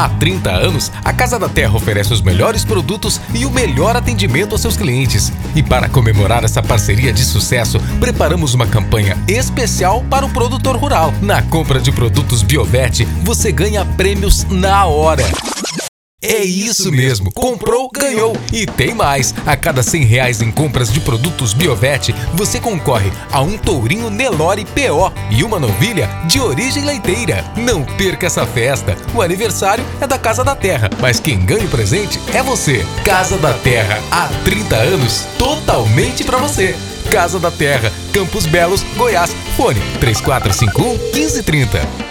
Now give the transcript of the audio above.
Há 30 anos, a Casa da Terra oferece os melhores produtos e o melhor atendimento aos seus clientes. E para comemorar essa parceria de sucesso, preparamos uma campanha especial para o produtor rural. Na compra de produtos Biovet, você ganha prêmios na hora. É isso mesmo, comprou, ganhou. E tem mais: a cada 100 reais em compras de produtos Biovet, você concorre a um tourinho Nelore PO e uma novilha de origem leiteira. Não perca essa festa. O aniversário é da Casa da Terra, mas quem ganha o presente é você. Casa da Terra, há 30 anos, totalmente para você. Casa da Terra, Campos Belos, Goiás. Fone 3451 1530.